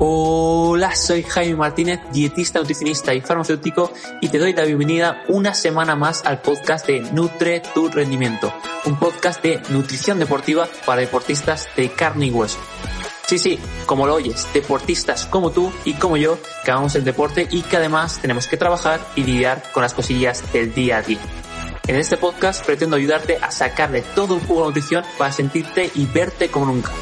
Hola, soy Jaime Martínez, dietista, nutricionista y farmacéutico y te doy la bienvenida una semana más al podcast de Nutre tu Rendimiento, un podcast de nutrición deportiva para deportistas de carne y hueso. Sí, sí, como lo oyes, deportistas como tú y como yo que amamos el deporte y que además tenemos que trabajar y lidiar con las cosillas del día a día. En este podcast pretendo ayudarte a sacarle todo un jugo de nutrición para sentirte y verte como nunca.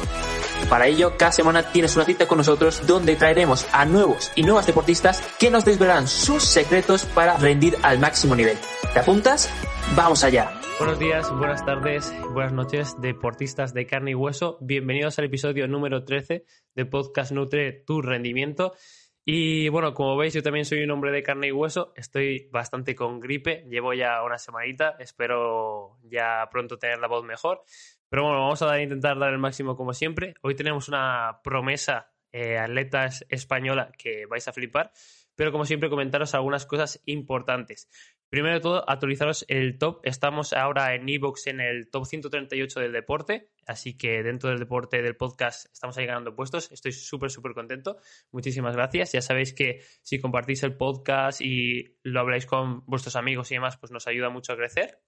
Para ello, cada semana tienes una cita con nosotros donde traeremos a nuevos y nuevas deportistas que nos desvelarán sus secretos para rendir al máximo nivel. ¿Te apuntas? ¡Vamos allá! Buenos días, buenas tardes, buenas noches, deportistas de carne y hueso. Bienvenidos al episodio número 13 de Podcast Nutre Tu Rendimiento. Y bueno, como veis, yo también soy un hombre de carne y hueso. Estoy bastante con gripe, llevo ya una semanita. Espero ya pronto tener la voz mejor. Pero bueno, vamos a intentar dar el máximo como siempre. Hoy tenemos una promesa eh, atletas española que vais a flipar. Pero como siempre, comentaros algunas cosas importantes. Primero de todo, actualizaros el top. Estamos ahora en Evox en el top 138 del deporte. Así que dentro del deporte del podcast estamos ahí ganando puestos. Estoy súper, súper contento. Muchísimas gracias. Ya sabéis que si compartís el podcast y lo habláis con vuestros amigos y demás, pues nos ayuda mucho a crecer.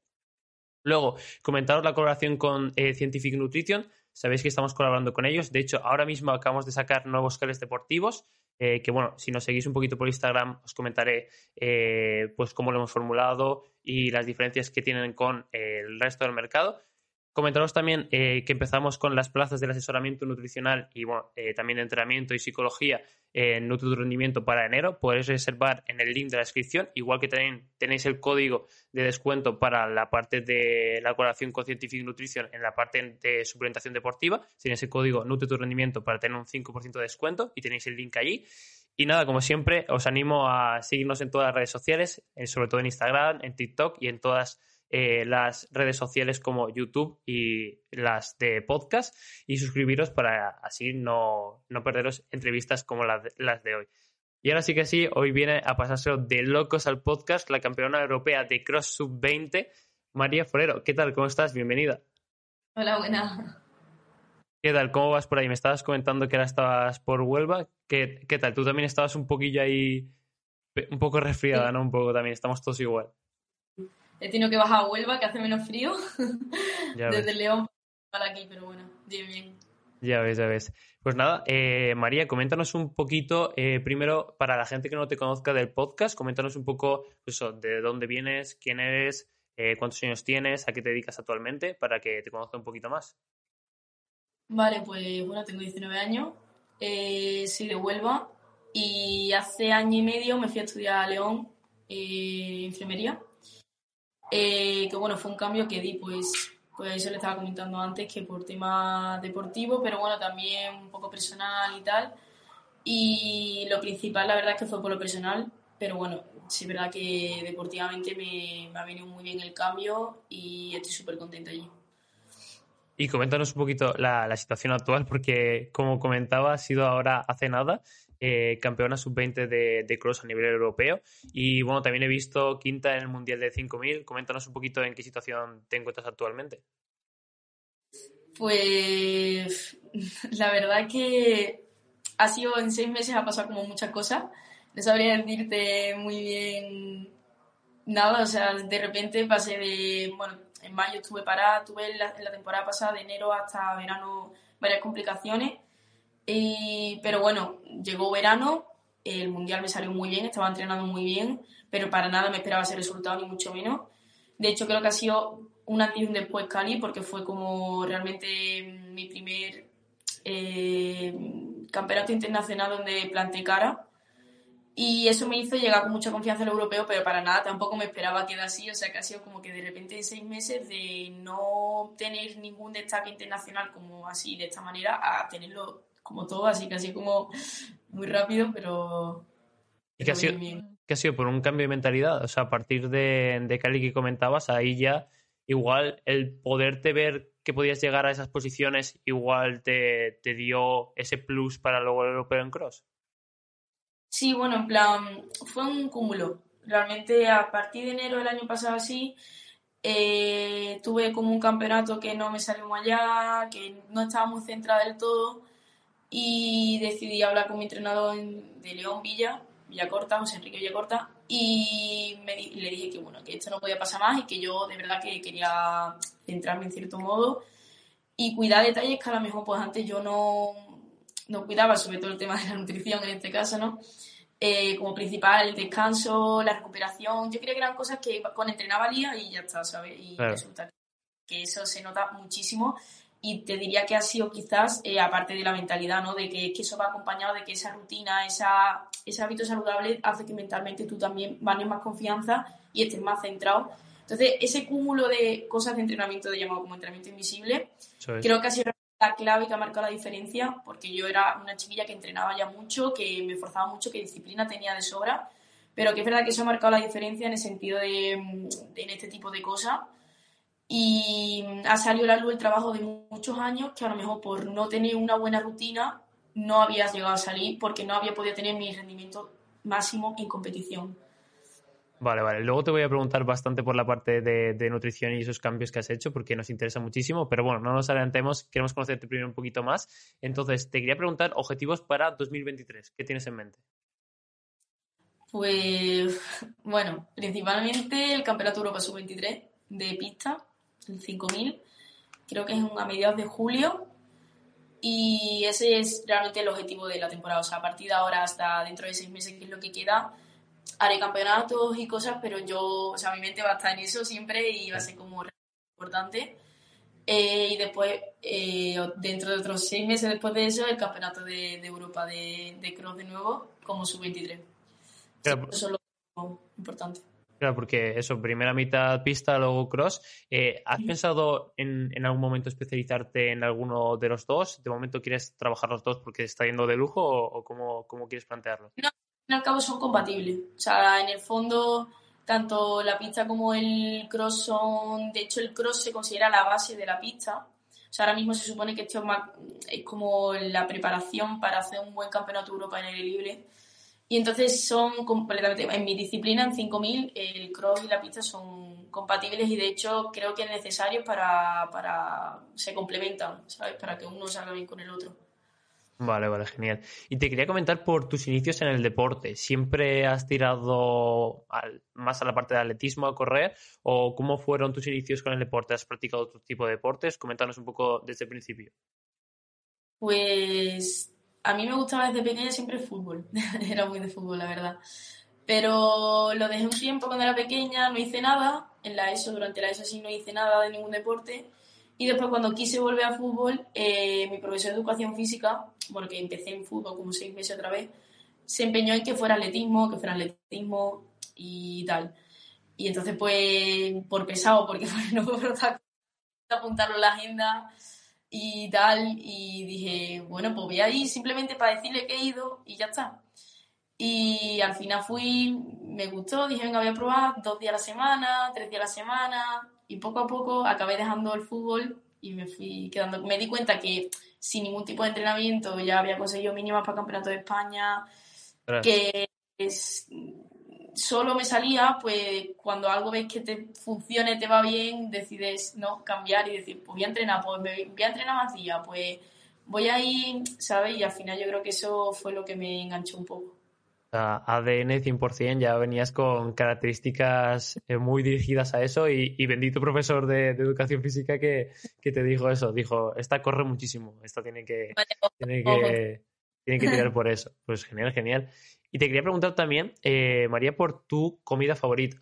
Luego, comentaros la colaboración con eh, Scientific Nutrition. Sabéis que estamos colaborando con ellos. De hecho, ahora mismo acabamos de sacar nuevos geles deportivos. Eh, que bueno, si nos seguís un poquito por Instagram, os comentaré eh, pues cómo lo hemos formulado y las diferencias que tienen con el resto del mercado. Comentaros también eh, que empezamos con las plazas del asesoramiento nutricional y eh, también de entrenamiento y psicología en Nutri Rendimiento para enero. Podéis reservar en el link de la descripción, igual que también tenéis el código de descuento para la parte de la colaboración con Scientific Nutrition en la parte de suplementación deportiva. Tenéis el código Nutri Rendimiento para tener un 5% de descuento y tenéis el link allí. Y nada, como siempre, os animo a seguirnos en todas las redes sociales, eh, sobre todo en Instagram, en TikTok y en todas eh, las redes sociales como YouTube y las de podcast y suscribiros para así no, no perderos entrevistas como las de, las de hoy. Y ahora sí que sí, hoy viene a pasárselo de locos al podcast la campeona europea de Cross Sub 20, María Forero. ¿Qué tal? ¿Cómo estás? Bienvenida. Hola, buena. ¿Qué tal? ¿Cómo vas por ahí? Me estabas comentando que ahora estabas por Huelva. ¿Qué, qué tal? Tú también estabas un poquillo ahí, un poco resfriada, ¿no? Un poco también, estamos todos igual. He tenido que bajar a Huelva, que hace menos frío. Desde León para aquí, pero bueno, bien, bien. Ya ves, ya ves. Pues nada, eh, María, coméntanos un poquito, eh, primero, para la gente que no te conozca del podcast, coméntanos un poco pues eso, de dónde vienes, quién eres, eh, cuántos años tienes, a qué te dedicas actualmente, para que te conozca un poquito más. Vale, pues bueno, tengo 19 años, soy de Huelva y hace año y medio me fui a estudiar a León, enfermería eh, que bueno, fue un cambio que di, pues, pues eso le estaba comentando antes, que por tema deportivo, pero bueno, también un poco personal y tal. Y lo principal, la verdad, es que fue por lo personal, pero bueno, sí es verdad que deportivamente me, me ha venido muy bien el cambio y estoy súper contenta allí. Y coméntanos un poquito la, la, situación actual, porque como comentaba, ha sido ahora hace nada eh, campeona sub-20 de, de, cross a nivel europeo. Y bueno, también he visto quinta en el Mundial de 5000. Coméntanos un poquito en qué situación te encuentras actualmente. Pues la verdad que ha sido en seis meses, ha pasado como muchas cosas. No sabría decirte muy bien nada, o sea, de repente pasé de, bueno, en mayo estuve parada, tuve en la, temporada pasada, de enero hasta verano, varias complicaciones pero bueno, llegó verano, el mundial me salió muy bien, estaba entrenando muy bien, pero para nada me esperaba ese resultado, ni mucho menos. De hecho, creo que ha sido un antes y un después Cali, porque fue como realmente mi primer eh, campeonato internacional donde planté cara. Y eso me hizo llegar con mucha confianza al europeo, pero para nada tampoco me esperaba que así. O sea, que ha sido como que de repente en seis meses de no tener ningún destaque internacional como así, de esta manera, a tenerlo como todo, así casi como muy rápido, pero... ¿Y qué ha, sido, ha sido por un cambio de mentalidad? O sea, a partir de, de Cali que comentabas, ahí ya igual el poderte ver que podías llegar a esas posiciones igual te, te dio ese plus para luego el europeo en cross. Sí, bueno, en plan, fue un cúmulo. Realmente a partir de enero del año pasado así, eh, tuve como un campeonato que no me salió muy allá, que no estaba muy centrada del todo y decidí hablar con mi entrenador de León Villa, Villacorta, José Enrique Villacorta, y me, le dije que bueno, que esto no podía pasar más y que yo de verdad que quería centrarme en cierto modo y cuidar detalles que a lo mejor pues antes yo no, no cuidaba, sobre todo el tema de la nutrición en este caso, ¿no? Eh, como principal el descanso, la recuperación. Yo creía que eran cosas que con entrenaba día y ya está, ¿sabes? Y resulta que eso se nota muchísimo y te diría que ha sido quizás, eh, aparte de la mentalidad, ¿no? De que, que, eso va acompañado de que esa rutina, esa, ese hábito saludable hace que mentalmente tú también ganes más confianza y estés más centrado. Entonces, ese cúmulo de cosas de entrenamiento de llamado como entrenamiento invisible, creo que ha sido la clave que ha marcado la diferencia, porque yo era una chiquilla que entrenaba ya mucho, que me esforzaba mucho, que disciplina tenía de sobra, pero que es verdad que eso ha marcado la diferencia en el sentido de, de en este tipo de cosas y ha salido a la luz el trabajo de muchos años que a lo mejor por no tener una buena rutina no habías llegado a salir porque no había podido tener mi rendimiento máximo en competición. Vale, vale. Luego te voy a preguntar bastante por la parte de, nutrición y esos cambios que has hecho porque nos interesa muchísimo, pero bueno, no nos adelantemos, queremos conocerte primero un poquito más. Entonces, te quería preguntar objetivos para 2023. ¿Qué tienes en mente? Pues, bueno, principalmente el Campeonato Europa Sub-23 de pista el 5000, creo que es a mediados de julio. Y ese es realmente el objetivo de la temporada. O sea, a partir de ahora hasta dentro de seis meses, que es lo que queda, haré campeonatos y cosas, pero yo, o sea, mi mente va a estar en eso siempre y va a ser como importante. Eh, y después, eh, dentro de otros seis meses después de eso, el campeonato de, Europa de, de cross de nuevo, como sub-23. eso es lo importante. Claro, porque eso, primera mitad pista, luego cross. Eh, ¿Has pensado en, en, algún momento especializarte en alguno de los dos? ¿De momento quieres trabajar los dos porque está yendo de lujo o, cómo, cómo, quieres plantearlo? No, al cabo son compatibles. O sea, en el fondo, tanto la pista como el cross son. De hecho, el cross se considera la base de la pista. O sea, ahora mismo se supone que esto es, más, es como la preparación para hacer un buen campeonato de Europa en aire libre. Y entonces son completamente, en mi disciplina, en 5000, el cross y la pista son compatibles y de hecho creo que es necesario para, para se complementan, ¿sabes? Para que uno salga bien con el otro. Vale, vale, genial. Y te quería comentar por tus inicios en el deporte. ¿Siempre has tirado más a la parte de atletismo, a correr? ¿O cómo fueron tus inicios con el deporte? ¿Has practicado otro tipo de deportes? Coméntanos un poco desde el principio. Pues a mí me gustaba desde pequeña siempre el fútbol. era muy de fútbol, la verdad. Pero lo dejé un tiempo cuando era pequeña, no hice nada. En la ESO, durante la ESO sí no hice nada de ningún deporte. Y después cuando quise volver a fútbol, eh, mi profesor de educación física, porque empecé en fútbol como seis meses otra vez, se empeñó en que fuera atletismo, que fuera atletismo y tal. Y entonces pues por pesado, porque no puedo apuntarlo en la agenda, y tal, y dije, bueno, pues voy a ir simplemente para decirle que he ido y ya está. Y al final fui, me gustó, dije, venga, voy a probar dos días a la semana, tres días a la semana, y poco a poco acabé dejando el fútbol y me fui quedando. Me di cuenta que sin ningún tipo de entrenamiento ya había conseguido mínimas para el Campeonato de España, que es, solo me salía, pues cuando algo ves que te funcione, te va bien, decides no cambiar y decir, pues voy a entrenar, pues voy a entrenar más días, pues voy a ir, ¿sabes? Y al final yo creo que eso fue lo que me enganchó un poco. ADN 100%, ya venías con características eh, muy dirigidas a eso y, bendito profesor de, educación física que, te dijo eso, dijo, esta corre muchísimo, esta tiene que, tiene que, tiene que tirar por eso. Pues genial, genial. Y te quería preguntar también, eh, María, por tu comida favorita.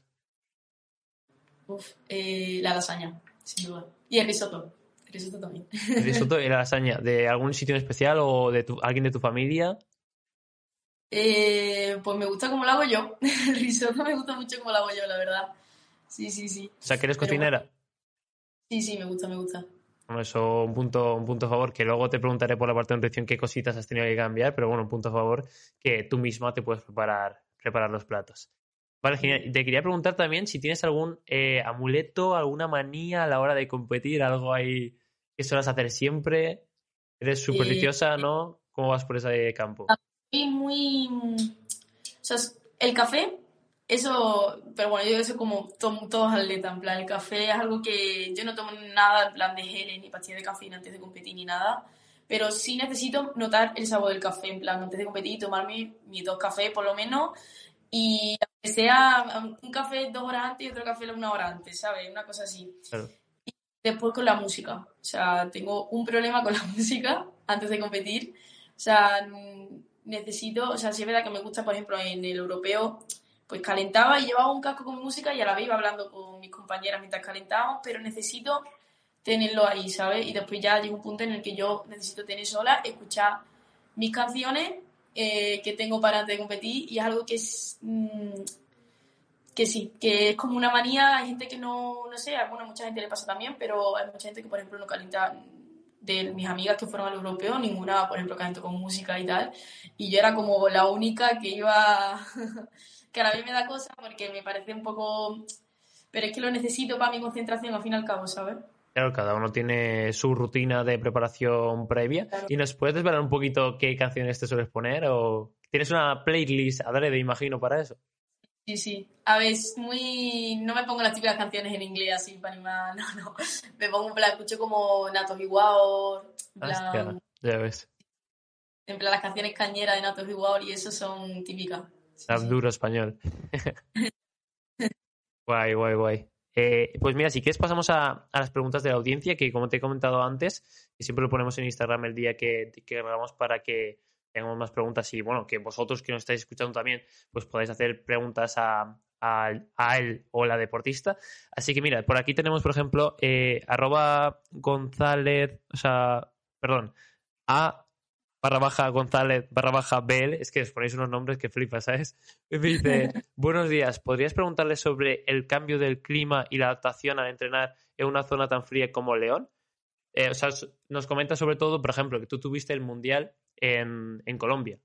Uf, eh, la lasaña, sin duda. Y el risotto. El risotto también. El risotto y la lasaña. ¿De algún sitio en especial o de alguien de tu familia? Eh, pues me gusta como lo hago yo. El risotto me gusta mucho como lo hago yo, la verdad. Sí, sí, sí. O sea, que eres cocinera. Sí, sí, me gusta, me gusta. Eso un punto, un punto a favor, que luego te preguntaré por la parte de nutrición qué cositas has tenido que cambiar, pero bueno, un punto a favor que tú misma te puedes preparar, preparar los platos. Vale, genial. Te quería preguntar también si tienes algún eh, amuleto, alguna manía a la hora de competir, algo ahí que suelas hacer siempre. ¿Eres supersticiosa, eh, no? ¿Cómo vas por ese campo? Soy muy... O sea, el café eso, pero bueno, yo eso como tomo todos atletas, en plan, el café es algo que yo no tomo nada en plan de geles ni pastillas de cafeína antes de competir ni nada, pero sí necesito notar el sabor del café, en plan, antes de competir, tomarme mis dos cafés por lo menos, y que sea un café dos horas antes y otro café una hora antes, ¿sabes? Una cosa así. Y después con la música, o sea, tengo un problema con la música antes de competir, o sea, necesito, o sea, sí es verdad que me gusta, por ejemplo, en el europeo, pues calentaba y llevaba un casco con música y a la vez iba hablando con mis compañeras mientras calentábamos, pero necesito tenerlo ahí, ¿sabes? Y después ya llega un punto en el que yo necesito tener sola, escuchar mis canciones eh, que tengo para antes de competir y es algo que es... Mm, que sí, que es como una manía, hay gente que no, no sé, bueno, mucha gente le pasa también, pero hay mucha gente que, por ejemplo, no calienta de mis amigas que fueron al europeo, ninguna, por ejemplo, calentó con música y tal, y yo era como la única que iba, que a la vez me da cosa porque me parece un poco, pero es que lo necesito para mi concentración al fin y al cabo, ¿sabes? Claro, cada uno tiene su rutina de preparación previa. ¿Y nos puedes desvelar un poquito qué canciones te sueles poner? ¿O tienes una playlist de imagino, para eso? Sí, sí. A ver, es muy... No me pongo las típicas canciones en inglés así para animar, no, no. Me pongo, en plan, escucho como Natos Igual, plan... ya ves. En plan, las canciones cañeras de Natos Igual y eso son típicas. Sí, duro español. guay, guay, guay. Eh, pues mira, si quieres pasamos a, las preguntas de la audiencia, que como te he comentado antes, y siempre lo ponemos en Instagram el día que, que grabamos para que tengamos más preguntas y bueno, que vosotros que nos estáis escuchando también, pues podáis hacer preguntas a, él o la deportista. Así que mira, por aquí tenemos, por ejemplo, eh, arroba González, o sea, perdón, a barra baja González barra baja Bel, es que os ponéis unos nombres que flipas, ¿sabes? Me dice, buenos días, ¿podrías preguntarle sobre el cambio del clima y la adaptación al entrenar en una zona tan fría como León? Eh, o sea, nos comenta sobre todo, por ejemplo, que tú tuviste el Mundial en, Colombia.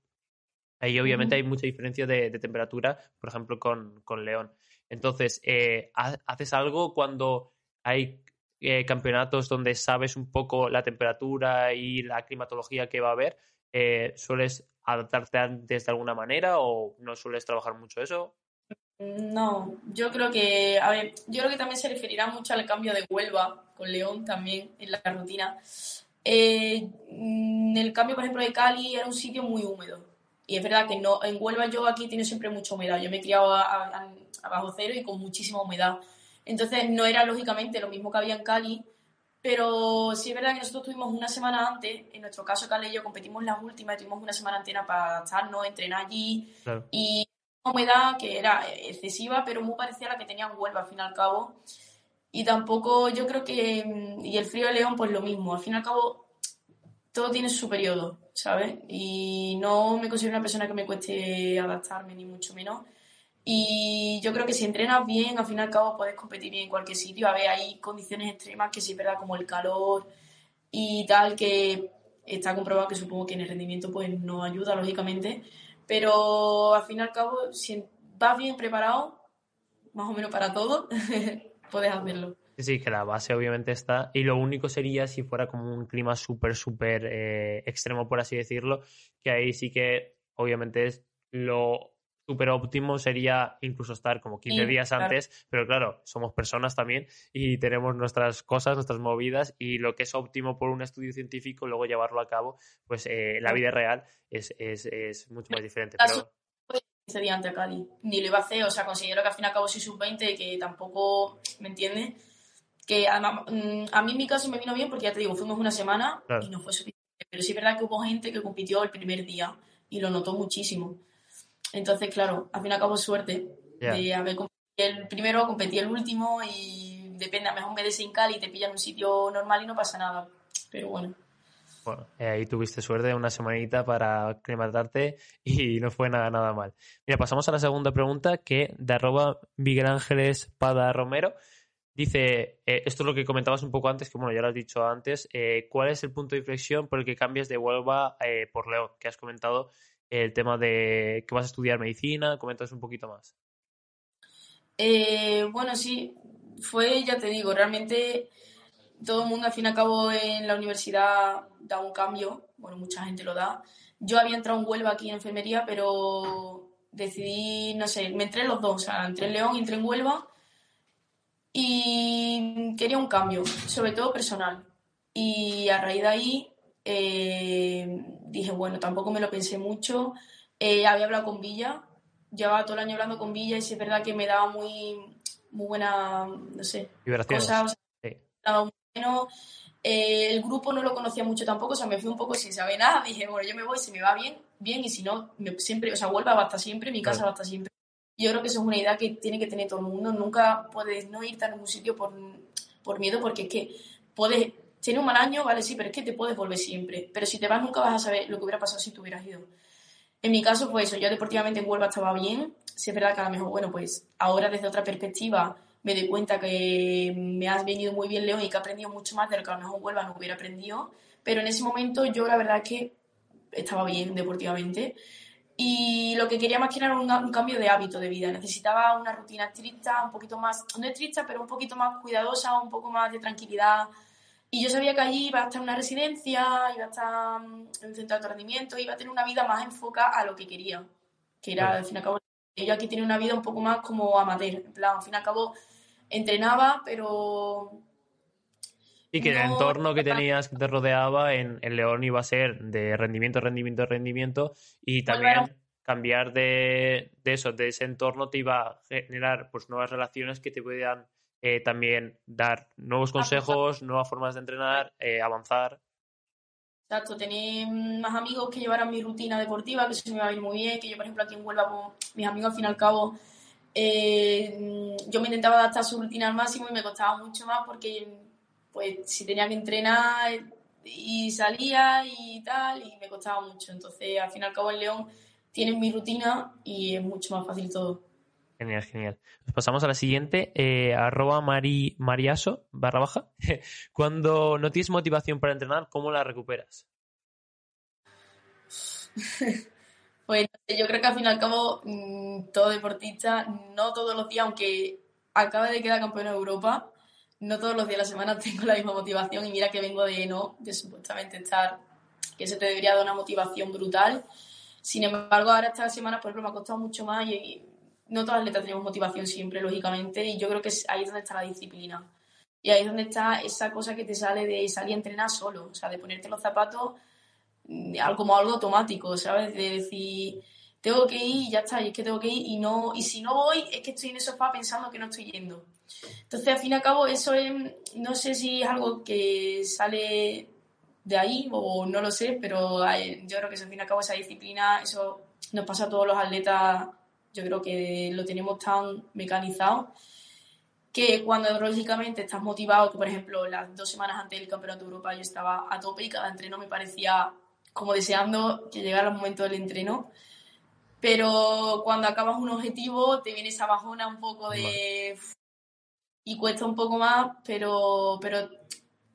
Ahí obviamente hay mucha diferencia de, temperatura, por ejemplo, con, con León. Entonces, eh, ¿haces algo cuando hay eh, campeonatos donde sabes un poco la temperatura y la climatología que va a haber, eh, ¿sueles adaptarte antes de alguna manera o no sueles trabajar mucho eso? No, yo creo que, a ver, yo creo que también se referirá mucho al cambio de Huelva con León también en la rutina. Eh, el cambio, por ejemplo, de Cali era un sitio muy húmedo. Y es verdad que no, en Huelva yo aquí tiene siempre mucha humedad. Yo me he criado a, bajo cero y con muchísima humedad. Entonces no era lógicamente lo mismo que había en Cali, pero sí es verdad que nosotros tuvimos una semana antes, en nuestro caso Cali y yo competimos las últimas, tuvimos una semana entera para estarnos, entrenar allí y una humedad que era excesiva, pero muy parecida a la que tenía en Huelva al fin y al cabo. Y tampoco yo creo que, mm, y el frío de León pues lo mismo, al fin y al cabo todo tiene su periodo, ¿sabes? Y no me considero una persona que me cueste adaptarme, ni mucho menos. Y yo creo que si entrenas bien, al fin y al cabo puedes competir bien en cualquier sitio. A ver, hay condiciones extremas que sí, ¿verdad? Como el calor y tal, que está comprobado que supongo que en el rendimiento pues no ayuda, lógicamente. Pero al fin y al cabo, si vas bien preparado, más o menos para todo, puedes hacerlo. Sí, que la base obviamente está. Y lo único sería si fuera como un clima súper, súper eh, extremo, por así decirlo, que ahí sí que obviamente es lo súper óptimo sería incluso estar como 15 días antes, pero claro, somos personas también y tenemos nuestras cosas, nuestras movidas y lo que es óptimo por un estudio científico, luego llevarlo a cabo, pues eh, la vida real es, es, es mucho más diferente. Pero... 15 días antes a Cali, ni lo iba a hacer, o sea, considero que al fin y al cabo soy sub-20, que tampoco, ¿me entiendes? Que además, mm, a mí en mi caso me vino bien porque ya te digo, fuimos una semana y no fue suficiente, pero sí es verdad que hubo gente que compitió el primer día y lo notó muchísimo. Entonces, claro, al fin y al cabo suerte de haber competido el primero, competí el último y depende, a lo mejor me des en Cali y te pillan un sitio normal y no pasa nada. Pero bueno. Bueno, eh, ahí tuviste suerte una semanita para aclimatarte y no fue nada, nada mal. Mira, pasamos a la segunda pregunta que de arroba Miguel Ángeles Pada Romero dice, eh, esto es lo que comentabas un poco antes, que bueno, ya lo has dicho antes, eh, ¿cuál es el punto de inflexión por el que cambias de Huelva por León? Que has comentado el tema de que vas a estudiar medicina, comentas un poquito más. Eh, bueno, sí, fue, ya te digo, realmente todo el mundo al fin y al cabo en la universidad da un cambio, bueno, mucha gente lo da. Yo había entrado en Huelva aquí en enfermería, pero decidí, no sé, me entré en los dos, o sea, entré en León y entré en Huelva y quería un cambio, sobre todo personal. Y a raíz de ahí eh, dije, bueno, tampoco me lo pensé mucho. Eh, había hablado con Villa, llevaba todo el año hablando con Villa y sí es verdad que me daba muy, muy buena, no sé, cosas. Daba muy bueno. Eh, el grupo no lo conocía mucho tampoco, o sea, me fui un poco sin saber nada. Dije, bueno, yo me voy, si me va bien, bien, y si no, siempre, o sea, vuelva hasta siempre, mi casa va hasta siempre. Yo creo que eso es una idea que tiene que tener todo el mundo. Nunca puedes no irte a ningún sitio por, por miedo, porque es que puedes tiene un mal año, vale, sí, pero es que te puedes volver siempre. Pero si te vas nunca vas a saber lo que hubiera pasado si te hubieras ido. En mi caso fue eso, yo deportivamente en Huelva estaba bien, si es verdad que a lo mejor, bueno, pues ahora desde otra perspectiva me doy cuenta que me has venido muy bien León y que he aprendido mucho más de lo que a lo mejor en Huelva no hubiera aprendido, pero en ese momento yo la verdad es que estaba bien deportivamente y lo que quería más que era un, un, cambio de hábito de vida. Necesitaba una rutina estricta, un poquito más, no estricta, pero un poquito más cuidadosa, un poco más de tranquilidad, y yo sabía que allí iba a estar en una residencia, iba a estar mm, en un centro de rendimiento, iba a tener una vida más enfocada a lo que quería, que era, al fin y al cabo, yo aquí tenía una vida un poco más como amateur, en plan, al fin y al cabo entrenaba, pero... Y que el entorno que tenías, que te rodeaba en, en, León iba a ser de rendimiento, rendimiento, rendimiento, y también cambiar de, de eso, de ese entorno te iba a generar pues nuevas relaciones que te puedan eh, también dar nuevos consejos, nuevas formas de entrenar, eh, avanzar. Exacto, tener más amigos que llevaran mi rutina deportiva, que eso me va a ir muy bien, que yo, por ejemplo, aquí en Huelva, pues, mis amigos, al fin y al cabo, eh, yo me intentaba adaptar a su rutina al máximo y me costaba mucho más porque, pues, si tenía que entrenar y salía y tal, y me costaba mucho. Entonces, al fin y al cabo, en León tienen mi rutina y es mucho más fácil todo. Genial, genial. Nos pasamos a la siguiente, eh, arroba mari, mariaso, barra baja. Cuando no tienes motivación para entrenar, ¿cómo la recuperas? pues yo creo que al fin y al cabo mm, todo deportista, no todos los días, aunque acaba de quedar campeón de Europa, no todos los días de la semana tengo la misma motivación y mira que vengo de no, de supuestamente estar, que se te debería dar una motivación brutal. Sin embargo, ahora esta semana, por ejemplo, me ha costado mucho más y no todas las atletas tenemos motivación siempre, lógicamente, y yo creo que ahí es donde está la disciplina. Y ahí es donde está esa cosa que te sale de salir a entrenar solo, o sea, de ponerte los zapatos mm, como algo automático, ¿sabes? De decir, tengo que ir y ya está, y es que tengo que ir y no, y si no voy, es que estoy en el sofá pensando que no estoy yendo. Entonces, al fin y al cabo, eso es, no sé si es algo que sale de ahí o no lo sé, pero yo creo que al fin y al cabo, esa disciplina, eso nos pasa a todos los atletas yo creo que lo tenemos tan mecanizado que cuando lógicamente estás motivado, que por ejemplo las dos semanas antes del Campeonato de Europa yo estaba a tope y cada entreno me parecía como deseando que llegara el momento del entreno. Pero cuando acabas un objetivo te viene esa bajona un poco de... y cuesta un poco más, pero, pero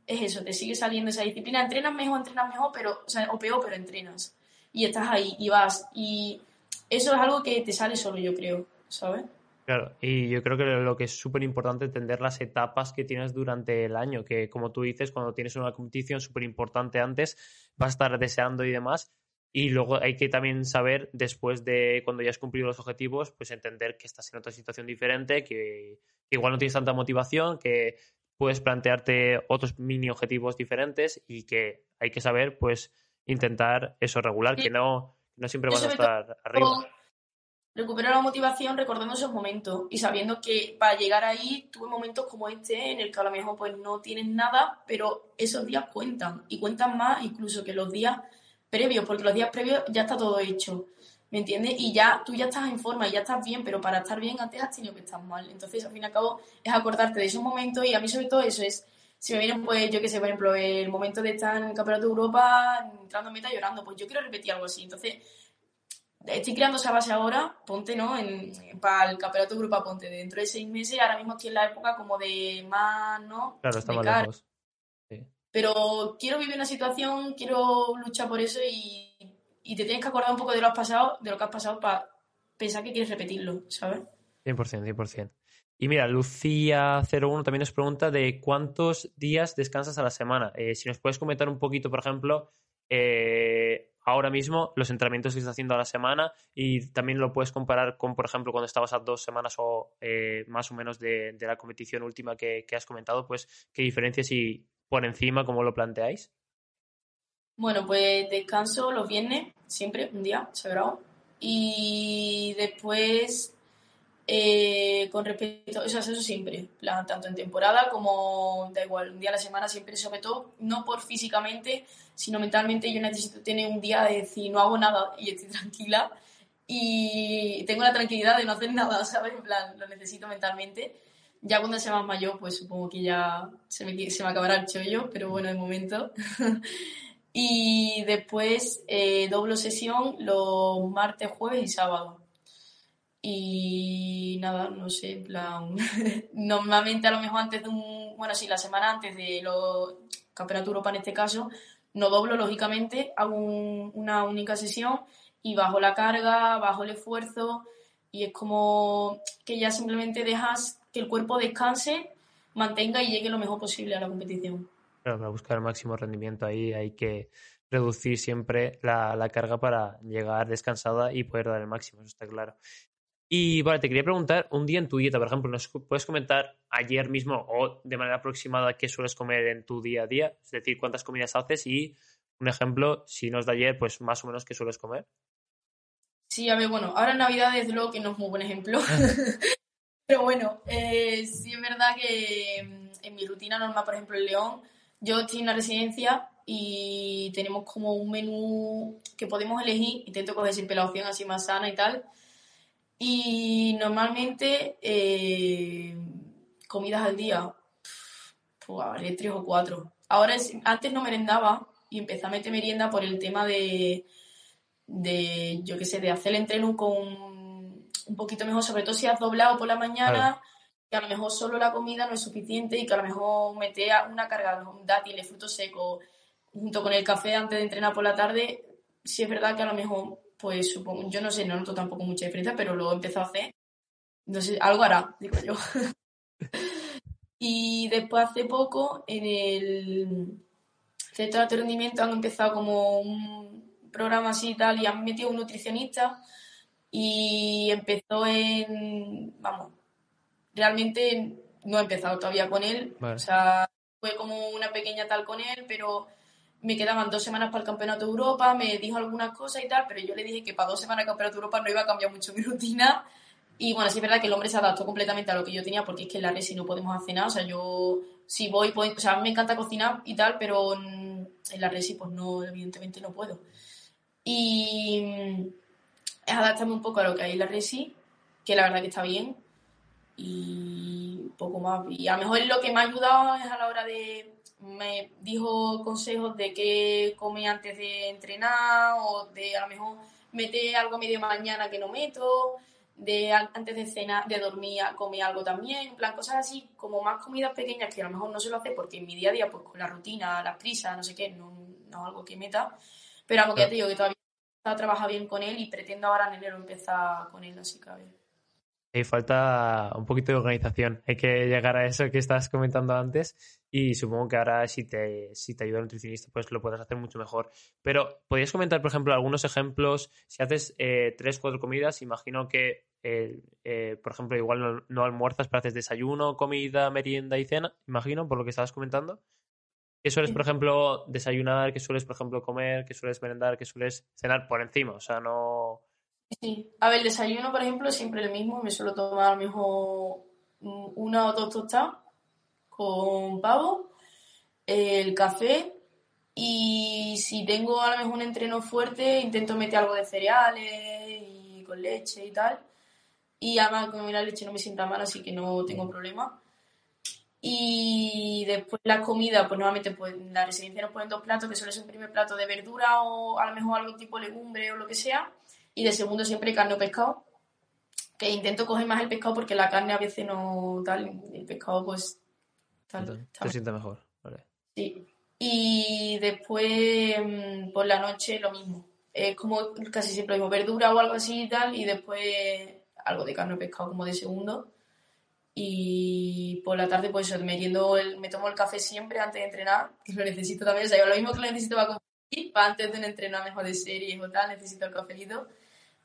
es eso, te sigue saliendo esa disciplina. Entrenas mejor, entrenas mejor, pero, o, sea, o peor, pero entrenas. Y estás ahí y vas. Y eso es algo que te sale solo, yo creo, ¿sabes? Claro, y yo creo que lo que es súper importante es entender las etapas que tienes durante el año, que como tú dices, cuando tienes una competición súper importante antes, vas a estar deseando y demás, y luego hay que también saber, después de cuando ya has cumplido los objetivos, pues entender que estás en otra situación diferente, que, igual no tienes tanta motivación, que puedes plantearte otros mini objetivos diferentes y que hay que saber, pues, intentar eso regular, que no no siempre vas a estar arriba. Recuperar la motivación recordando esos momentos y sabiendo que para llegar ahí tuve momentos como este en el que a lo mejor pues no tienes nada, pero esos días cuentan y cuentan más incluso que los días previos, porque los días previos ya está todo hecho, ¿me entiendes? Y ya tú ya estás en forma y ya estás bien, pero para estar bien antes has tenido que estar mal. Entonces, al fin y al cabo, es acordarte de esos momentos y a mí sobre todo eso es si me vienen, pues, yo qué sé, por ejemplo, el momento de estar en el Campeonato de Europa, entrando en meta llorando, pues yo quiero repetir algo así. Entonces, estoy creando esa base ahora, ponte, ¿no? En, para el Campeonato de Europa, ponte, dentro de seis meses, ahora mismo estoy en la época como de más, ¿no? Claro, estamos lejos. Pero quiero vivir una situación, quiero luchar por eso y, y te tienes que acordar un poco de lo, has pasado, de lo que has pasado para pensar que quieres repetirlo, ¿sabes? 100%, 100%. Y mira, Lucía01 también nos pregunta de cuántos días descansas a la semana. Eh, si nos puedes comentar un poquito, por ejemplo, eh, ahora mismo los entrenamientos que estás haciendo a la semana y también lo puedes comparar con, por ejemplo, cuando estabas a dos semanas o eh, más o menos de, la competición última que, has comentado, pues qué diferencias y por encima, cómo lo planteáis. Bueno, pues descanso los viernes, siempre, un día sagrado. Y después, eh, con respecto, eso, eso siempre, plan, tanto en temporada como, da igual, un día a la semana, siempre, sobre todo, no por físicamente, sino mentalmente, yo necesito tener un día de decir, no hago nada y estoy tranquila. Y tengo la tranquilidad de no hacer nada, ¿sabes? En plan, lo necesito mentalmente. Ya cuando sea más mayor, pues supongo que ya se me, se me acabará el chollo, pero bueno, de momento. Y después eh, doblo sesión los martes, jueves y sábado. Y nada, no sé, en plan. Normalmente a lo mejor antes de un. Bueno, sí, la semana antes de los Campeonato Europa en este caso, no doblo, lógicamente, hago una única sesión y bajo la carga, bajo el esfuerzo y es como que ya simplemente dejas que el cuerpo descanse, mantenga y llegue lo mejor posible a la competición para buscar el máximo rendimiento ahí hay que reducir siempre la, carga para llegar descansada y poder dar el máximo, eso está claro. Y vale, te quería preguntar, un día en tu dieta, por ejemplo, ¿nos puedes comentar ayer mismo o de manera aproximada qué sueles comer en tu día a día? Es decir, cuántas comidas haces y, un ejemplo, si no es de ayer, pues más o menos qué sueles comer. Sí, a ver, bueno, ahora en Navidad es lo que no es muy buen ejemplo. Pero bueno, eh, sí es verdad que mm, en mi rutina normal, por ejemplo, en León, yo estoy en la residencia y tenemos como un menú que podemos elegir. Intento coger siempre la opción así más sana y tal. Y normalmente eh, comidas al día, pues tres o cuatro. Ahora antes no merendaba y empecé a meter merienda por el tema de, de yo qué sé, de hacer el entreno con un poquito mejor, sobre todo si has doblado por la mañana que a lo mejor solo la comida no es suficiente y que a lo mejor meter una carga de dátiles, frutos secos, junto con el café antes de entrenar por la tarde, sí es verdad que a lo mejor, pues supongo, yo no sé, no noto tampoco mucha diferencia, pero lo he empezado a hacer. Entonces, algo hará, digo yo. y después hace poco, en el centro de rendimiento han empezado como un programa así y tal, y han metido un nutricionista y empezó en, vamos, realmente no he empezado todavía con él. O sea, fue como una pequeña tal con él, pero me quedaban dos semanas para el Campeonato de Europa, me dijo algunas cosas y tal, pero yo le dije que para dos semanas del Campeonato de Europa no iba a cambiar mucho mi rutina. Y bueno, sí es verdad que el hombre se adaptó completamente a lo que yo tenía, porque es que en la Resi no podemos hacer nada. O sea, yo si voy, voy, o sea, me encanta cocinar y tal, pero en la Resi pues no, evidentemente no puedo. Y es adaptarme un poco a lo que hay en la Resi, que la verdad que está bien, y poco más. Y a lo mejor lo que me ha ayudado es a la hora de. Me dijo consejos de qué come antes de entrenar o de a lo mejor meter algo a medio mañana que no meto, de antes de cenar, de dormir, comer algo también, en plan cosas así, como más comidas pequeñas que a lo mejor no se lo hace porque en mi día a día, pues con la rutina, las prisas, no sé qué, no, no algo que meta. Pero algo que ya te digo que todavía trabaja bien con él y pretendo ahora en enero empezar con él, así que a ver. Falta un poquito de organización. Hay que llegar a eso que estás comentando antes y supongo que ahora si te, si te ayuda el nutricionista pues lo puedes hacer mucho mejor. Pero podrías comentar, por ejemplo, algunos ejemplos. Si haces eh, tres, cuatro comidas, imagino que, eh, por ejemplo, igual no, almuerzas, pero haces desayuno, comida, merienda y cena, imagino, por lo que estabas comentando. ¿Qué sueles, por ejemplo, desayunar? ¿Qué sueles, por ejemplo, comer? ¿Qué sueles merendar? ¿Qué sueles cenar por encima? O sea, no Sí, a ver, el desayuno, por ejemplo, es siempre el mismo. Me suelo tomar a lo mejor una o dos tostadas con pavo, el café y si tengo a lo mejor un entreno fuerte, intento meter algo de cereales y con leche y tal. Y además con la leche no me sienta mal, así que no tengo problema. Y después la comida, pues nuevamente pues, en la residencia nos ponen dos platos, que suele ser un primer plato de verdura o a lo mejor algo tipo legumbre o lo que sea y de segundo siempre carne o pescado, que intento coger más el pescado porque la carne a veces no tal, el pescado pues tal. Te siente mejor, vale. Sí. Y después mm, por la noche lo mismo. Es como casi siempre lo mismo, verdura o algo así y tal, y después algo de carne o pescado como de segundo. Y por la tarde, pues me, yendo el, me tomo el café siempre antes de entrenar, que lo necesito también. O sea, yo lo mismo que lo necesito para comer, para antes de un entreno mejor de serie o tal, necesito el cafecito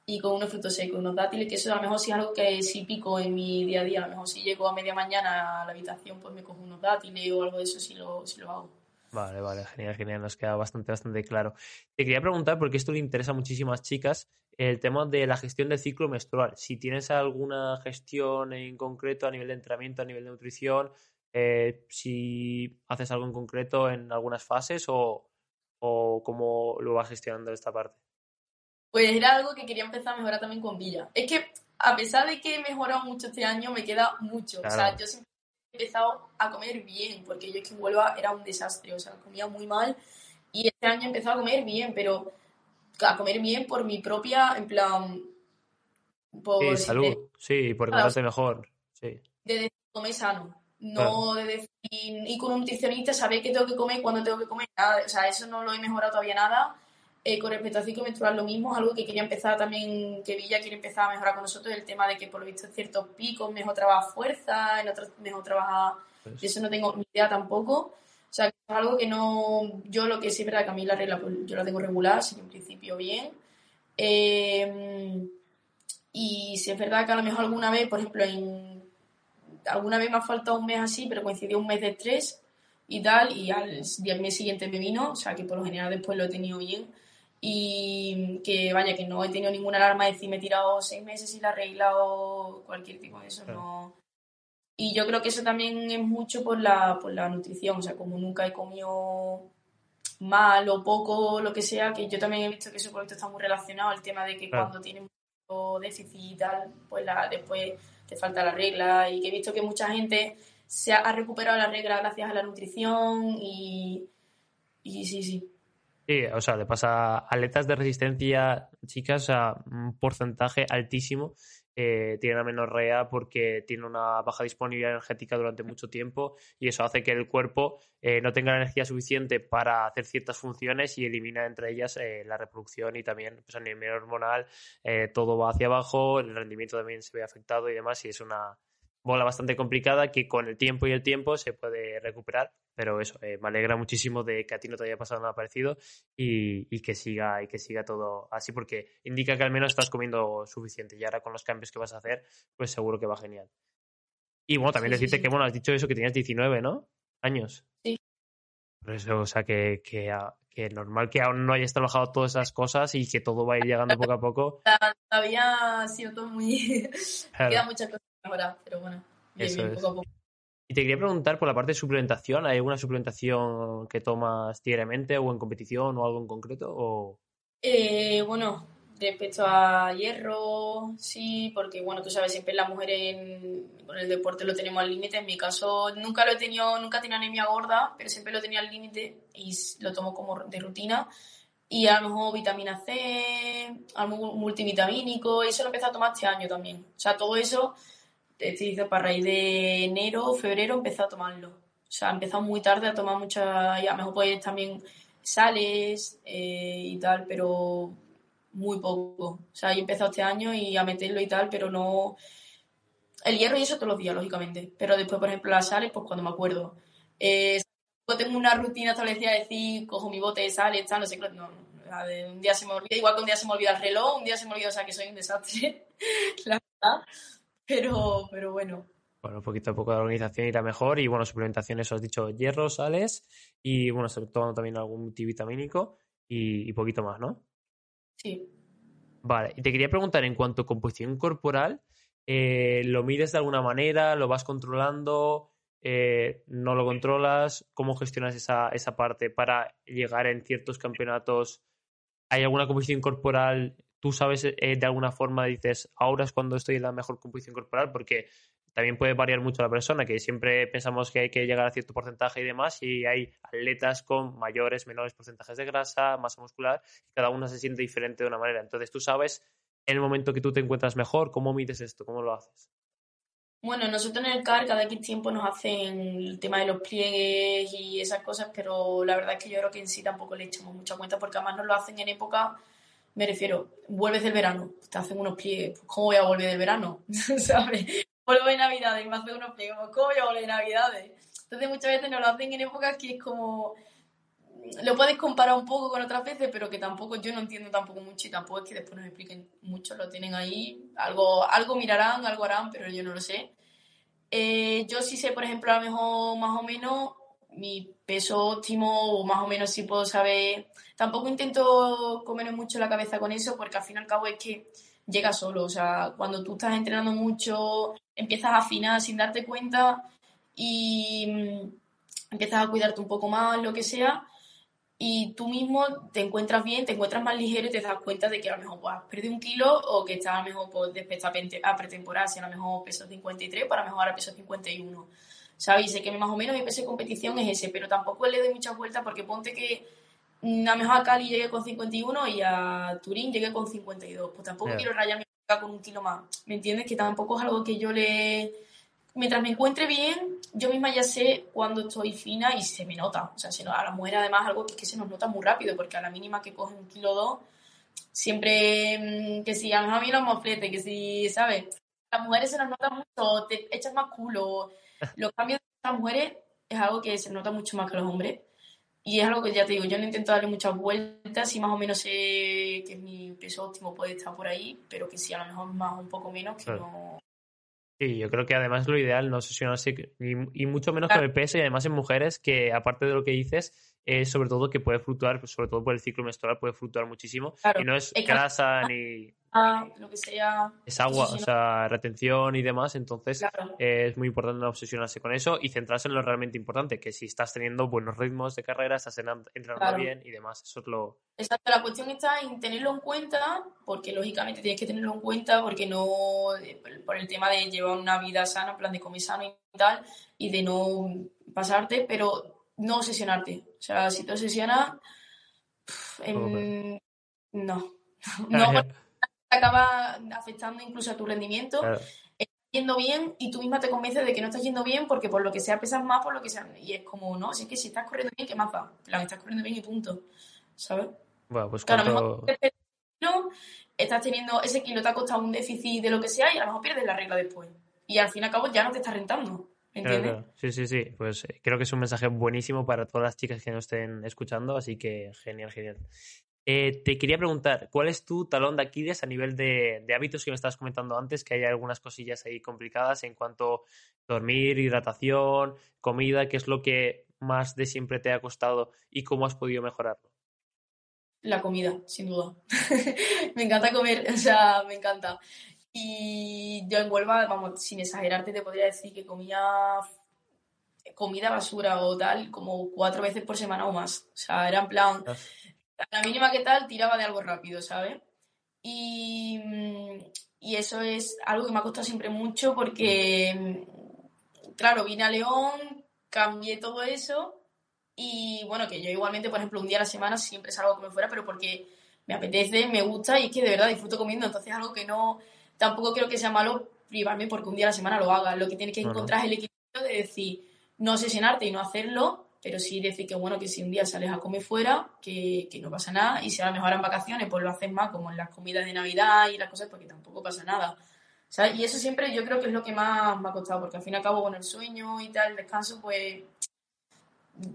y con unos frutos secos, unos dátiles, que eso a lo mejor sí es algo que sí pico en mi día a día. A lo mejor si llego a media mañana a la habitación, pues me cojo unos dátiles o algo de eso si lo, si lo hago. Vale, vale, genial, genial, nos queda bastante, bastante claro. Te quería preguntar, porque esto le interesa a muchísimas chicas, el tema de la gestión del ciclo menstrual. Si tienes alguna gestión en concreto a nivel de entrenamiento, a nivel de nutrición, eh, si haces algo en concreto en algunas fases o, o cómo lo vas gestionando esta parte. Pues era algo que quería empezar a mejorar también con Villa. Es que a pesar de que he mejorado mucho este año, me queda mucho. O sea, yo siempre he empezado a comer bien, porque yo es que en Huelva era un desastre, o sea, comía muy mal. Y este año he empezado a comer bien, pero a comer bien por mi propia, en plan... Por, sí, salud, sí, por encontrarte mejor, sí. De comer sano, no de decir, y con un nutricionista saber qué tengo que comer cuándo tengo que comer, nada, o sea, eso no lo he mejorado todavía nada eh, con respecto al ciclo menstrual lo mismo, algo que quería empezar también, que Villa quiere empezar a mejorar con nosotros, el tema de que por lo visto en ciertos picos mejor trabaja fuerza, en otros mejor trabaja... Pues de eso no tengo ni idea tampoco. O sea, es algo que no... Yo lo que sí es verdad que a mí la regla pues, yo la tengo regular, sí, en principio bien. Eh, y si es verdad que a lo mejor alguna vez, por ejemplo, en alguna vez me ha faltado un mes así, pero coincidió un mes de estrés y tal, y al mes siguiente me vino, o sea que por lo general después lo he tenido bien y que vaya, que no he tenido ninguna alarma de decir me he tirado seis meses y la he arreglado cualquier tipo de eso, no. Y yo creo que eso también es mucho por la, por la nutrición, o sea, como nunca he comido mal o poco, lo que sea, que yo también he visto que eso por está muy relacionado al tema de que cuando tienes mucho déficit y tal, pues la, después te falta la regla y que he visto que mucha gente se ha, recuperado la regla gracias a la nutrición y, y sí, sí. Sí, o sea, le pasa a atletas de resistencia, chicas, a un porcentaje altísimo eh, tienen amenorrea porque tiene una baja disponibilidad energética durante mucho tiempo y eso hace que el cuerpo eh, no tenga la energía suficiente para hacer ciertas funciones y elimina entre ellas eh, la reproducción y también pues, a nivel hormonal eh, todo va hacia abajo, el rendimiento también se ve afectado y demás y es una, bola bastante complicada que con el tiempo y el tiempo se puede recuperar. Pero eso, eh, me alegra muchísimo de que a ti no te haya pasado nada parecido y, que siga y que siga todo así porque indica que al menos estás comiendo suficiente y ahora con los cambios que vas a hacer, pues seguro que va genial. Y bueno, también decirte que, bueno, has dicho eso que tenías 19, ¿no? Años. Sí. Por eso, o sea, que, que, que normal que aún no hayas trabajado todas esas cosas y que todo va a ir llegando poco a poco. Todavía ha sido todo muy... Queda muchas cosas ahora, pero bueno, Y te quería preguntar por la parte de suplementación, ¿hay alguna suplementación que tomas diariamente o en competición o algo en concreto? O... Eh, bueno, respecto a hierro, sí, porque bueno, tú sabes, siempre las mujeres con el deporte lo tenemos al límite. En mi caso, nunca lo he tenido, nunca tenido anemia gorda, pero siempre lo tenía al límite y lo tomo como de rutina. Y a lo mejor vitamina C, algo multivitamínico, eso lo empecé a tomar este año también. O sea, todo eso este dice para raíz de enero, febrero empezó a tomarlo. O sea, empezó muy tarde a tomar mucha, y a lo mejor pues también sales eh, y tal, pero muy poco. O sea, he empezado este año y a meterlo y tal, pero no... El hierro y eso todos los días, lógicamente. Pero después, por ejemplo, las sales, pues cuando me acuerdo. Eh, tengo una rutina establecida de decir, cojo mi bote de sales, tal, no sé qué. No, un día se me olvida, igual que un día se me olvida el reloj, un día se me olvida, o sea, que soy un desastre. la verdad. Pero, pero bueno. Bueno, poquito a poco de organización irá mejor y bueno, suplementación, eso has dicho, hierro, sales y bueno, sobre todo también algún multivitamínico y, y poquito más, ¿no? Sí. Vale, y te quería preguntar en cuanto a composición corporal, eh, ¿lo mides de alguna manera? ¿Lo vas controlando? Eh, ¿No lo controlas? ¿Cómo gestionas esa, esa parte para llegar en ciertos campeonatos? ¿Hay alguna composición corporal tú sabes eh, de alguna forma, dices, ahora es cuando estoy en la mejor composición corporal, porque también puede variar mucho la persona, que siempre pensamos que hay que llegar a cierto porcentaje y demás, y hay atletas con mayores, menores porcentajes de grasa, masa muscular, y cada uno se siente diferente de una manera. Entonces tú sabes en el momento que tú te encuentras mejor, cómo mides esto, cómo lo haces. Bueno, nosotros en el CAR cada X tiempo nos hacen el tema de los pliegues y esas cosas, pero la verdad es que yo creo que en sí tampoco le echamos mucha cuenta porque además nos lo hacen en época me refiero, vuelves del verano, te hacen unos pliegues, pues, ¿cómo voy a volver del verano? Vuelvo de Navidades me hacen unos pliegues, pues, ¿cómo voy a volver de Navidades? Entonces muchas veces nos lo hacen en épocas que es como... Lo puedes comparar un poco con otras veces, pero que tampoco, yo no entiendo tampoco mucho y tampoco es que después nos expliquen mucho, lo tienen ahí, algo, algo mirarán, algo harán, pero yo no lo sé. Eh, yo sí sé, por ejemplo, a lo mejor más o menos mi peso óptimo o más o menos si puedo saber. Tampoco intento comerme mucho la cabeza con eso porque al fin y al cabo es que llega solo. O sea, cuando tú estás entrenando mucho, empiezas a afinar sin darte cuenta y mm, empiezas a cuidarte un poco más, lo que sea, y tú mismo te encuentras bien, te encuentras más ligero y te das cuenta de que a lo mejor has perdido un kilo o que estás a lo mejor pues, después a pretemporada, si a lo mejor peso 53, para mejorar a peso 51. ¿Sabes? sé que más o menos mi peso de competición es ese, pero tampoco le doy muchas vueltas porque ponte que a lo mejor a Cali llegué con 51 y a Turín llegué con 52. Pues tampoco quiero rayarme con un kilo más. ¿Me entiendes? Que tampoco es algo que yo le mientras me encuentre bien, yo misma ya sé cuándo estoy fina y se me nota. O sea, se, a la mujer además algo que, que, se nos nota muy rápido, porque a la mínima que coge un kilo o dos, siempre mm, que si a lo mejor a mí los mofletes, que si, ¿sabes? Las mujeres se nos nota mucho, te echas más culo. Los cambios de las mujeres es algo que se nota mucho más que los hombres. Y es algo que ya te digo, yo no intento darle muchas vueltas. Y más o menos sé que mi peso óptimo puede estar por ahí, pero que si a lo mejor más un poco menos, que no, Sí, yo creo que además lo ideal no obsesionarse y, y mucho menos con el peso y además en mujeres que aparte de lo que dices, es sobre todo que puede fluctuar, pues, sobre todo por el ciclo menstrual puede fluctuar muchísimo y no es grasa ni lo que sea. Es agua, o sea, retención y demás. Entonces es muy importante no obsesionarse con eso y centrarse en lo realmente importante, que si estás teniendo buenos ritmos de carrera, estás entrenando bien y demás. Eso es lo. Exacto, la cuestión está en tenerlo en cuenta, porque lógicamente tienes que tenerlo en cuenta, porque no. por el tema de llevar una vida sana, en plan de comer sano y tal, y de no pasarte, pero no obsesionarte. O sea, si te obsesionas. no. no acaba afectando incluso a tu rendimiento. Estás yendo bien y tú misma te convences de que no estás yendo bien porque por lo que sea pesas más, por lo que sea. Y es como, no, si es que si estás corriendo bien, ¿qué más da? La estás corriendo bien y punto. ¿Sabes? Bueno, pues claro, a lo mejor estás teniendo ese kilo, te ha costado un déficit de lo que sea y a lo mejor pierdes la regla después. Y al fin y al cabo ya no te está rentando. ¿Entiendes? Sí, sí, sí. Pues eh, creo que es un mensaje buenísimo para todas las chicas que nos estén escuchando, así que genial, genial. Eh, te quería preguntar, ¿cuál es tu talón de Aquiles a nivel de, hábitos que me estabas comentando antes? Que hay algunas cosillas ahí complicadas en cuanto a dormir, hidratación, comida, ¿qué es lo que más de siempre te ha costado y cómo has podido mejorarlo? La comida, sin duda. me encanta comer, o sea, me encanta. Y yo en Huelva, vamos, sin exagerarte, te podría decir que comía comida basura o tal como cuatro veces por semana o más. O sea, era en plan, ah la mínima que tal, tiraba de algo rápido, ¿sabes? Y, y, eso es algo que me ha costado siempre mucho porque, claro, vine a León, cambié todo eso y bueno, que yo igualmente, por ejemplo, un día a la semana siempre es algo que me fuera, pero porque me apetece, me gusta y es que de verdad disfruto comiendo, entonces es algo que no, tampoco creo que sea malo privarme porque un día a la semana lo haga, lo que tienes que encontrar es el equilibrio de decir, no obsesionarte y no hacerlo, pero sí decir que bueno, que si un día sales a comer fuera, que, que no pasa nada, y si a lo mejor en vacaciones, pues lo haces más como en las comidas de Navidad y las cosas, porque tampoco pasa nada. ¿sabes? Y eso siempre yo creo que es lo que más me ha costado, porque al fin y al cabo con el sueño y tal, el descanso, pues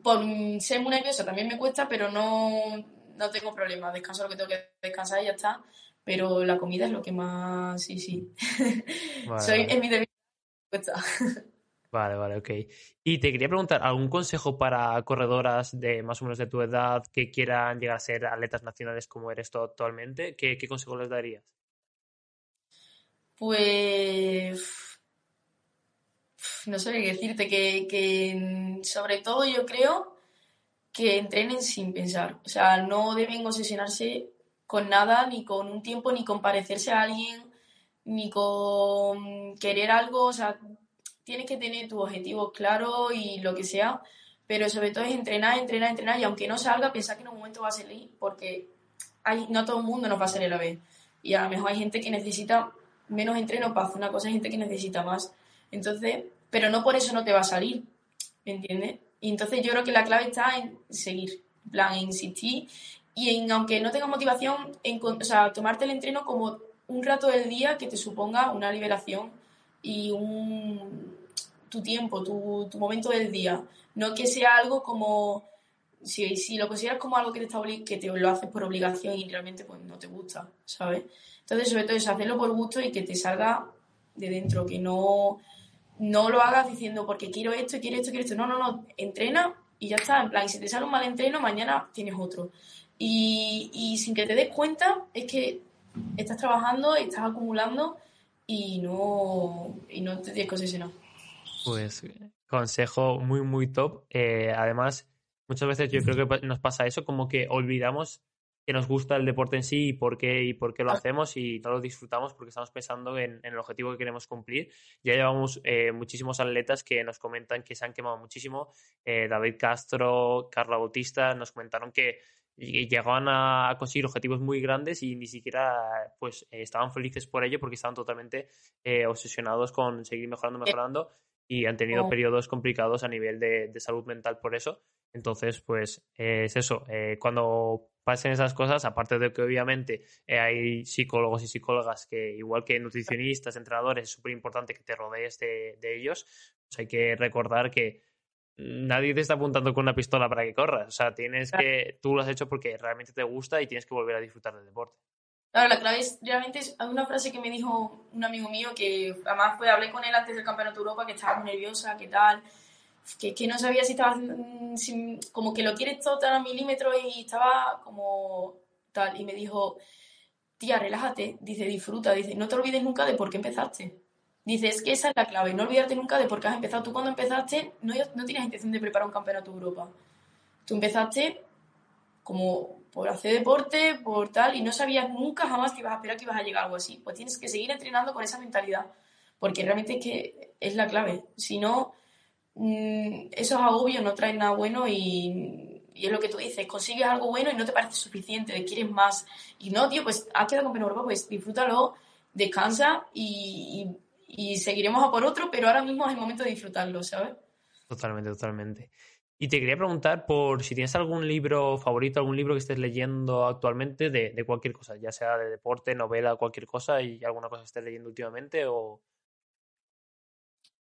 por ser muy nerviosa también me cuesta, pero no, no tengo problema, descanso lo que tengo que descansar y ya está. Pero la comida es lo que más, sí, sí. Soy, es mi debilidad. Vale, vale, ok. Y te quería preguntar, ¿algún consejo para corredoras de más o menos de tu edad que quieran llegar a ser atletas nacionales como eres tú actualmente? ¿Qué, qué consejo les darías? Pues no sé qué decirte, que, que sobre todo yo creo que entrenen sin pensar. O sea, no deben obsesionarse con nada, ni con un tiempo, ni con parecerse a alguien, ni con querer algo. O sea, tienes que tener tus objetivos claros y lo que sea, pero sobre todo es entrenar, entrenar, entrenar y aunque no salga, pensar que en un momento va a salir porque hay, no todo el mundo nos va a salir a la vez. Y a lo mejor hay gente que necesita menos entreno para hacer una cosa, hay gente que necesita más. Entonces, pero no por eso no te va a salir, ¿me entiendes? Y entonces yo creo que la clave está en seguir, en plan, insistir y en, aunque no tengas motivación, en, o sea, tomarte el entreno como un rato del día que te suponga una liberación y un, tu tiempo, tu, tu, momento del día. No que sea algo como, si, si lo consideras como algo que te, está que te lo haces por obligación y realmente pues no te gusta, ¿sabes? Entonces, sobre todo es hacerlo por gusto y que te salga de dentro, que no, no lo hagas diciendo porque quiero esto, quiero esto, quiero esto. No, no, no, entrena Y ya está, en plan, si te sale un mal entreno, mañana tienes otro. Y, y sin que te des cuenta, es que estás trabajando, estás acumulando y no, y no te tienes obsesionar. Pues consejo muy, muy top. Eh, además, muchas veces yo creo que nos pasa eso, como que olvidamos que nos gusta el deporte en sí y por qué, y por qué lo hacemos y no lo disfrutamos porque estamos pensando en, el objetivo que queremos cumplir. Ya llevamos eh, muchísimos atletas que nos comentan que se han quemado muchísimo. Eh, David Castro, Carla Bautista nos comentaron que llegaban a conseguir objetivos muy grandes y ni siquiera pues estaban felices por ello porque estaban totalmente eh, obsesionados con seguir mejorando, mejorando y han tenido oh. periodos complicados a nivel de, de, salud mental por eso. Entonces, pues es eso, cuando pasen esas cosas, aparte de que obviamente eh, hay psicólogos y psicólogas que, igual que nutricionistas, entrenadores, es súper importante que te rodees de, ellos, pues hay que recordar que nadie te está apuntando con una pistola para que corras. O sea, tienes que, tú lo has hecho porque realmente te gusta y tienes que volver a disfrutar del deporte. Claro, la clave es, realmente, hay una frase que me dijo un amigo mío que además fue, hablé con él antes del Campeonato de Europa, que estaba muy nerviosa, qué tal, que, no sabía si estaba como que lo quieres todo a milímetros y estaba como tal. Y me dijo, tía, relájate, dice, disfruta, dice, no te olvides nunca de por qué empezaste. Dice, es que esa es la clave, no olvidarte nunca de por qué has empezado. Tú cuando empezaste no, no tienes intención de preparar un campeonato de Europa. Tú empezaste como por hacer deporte, por tal, y no sabías nunca jamás que ibas a esperar que ibas a llegar algo así. Pues tienes que seguir entrenando con esa mentalidad, porque realmente es que es la clave. Si no, Mm, esos agobios no traen nada bueno y, es lo que tú dices, consigues algo bueno y no te parece suficiente, quieres más. Y no, tío, pues has quedado con Europa, pues disfrútalo, descansa y, seguiremos a por otro, pero ahora mismo es el momento de disfrutarlo, ¿sabes? Totalmente, totalmente. Y te quería preguntar por si tienes algún libro favorito, algún libro que estés leyendo actualmente de, de cualquier cosa, ya sea de deporte, novela, cualquier cosa, y alguna cosa que estés leyendo últimamente o,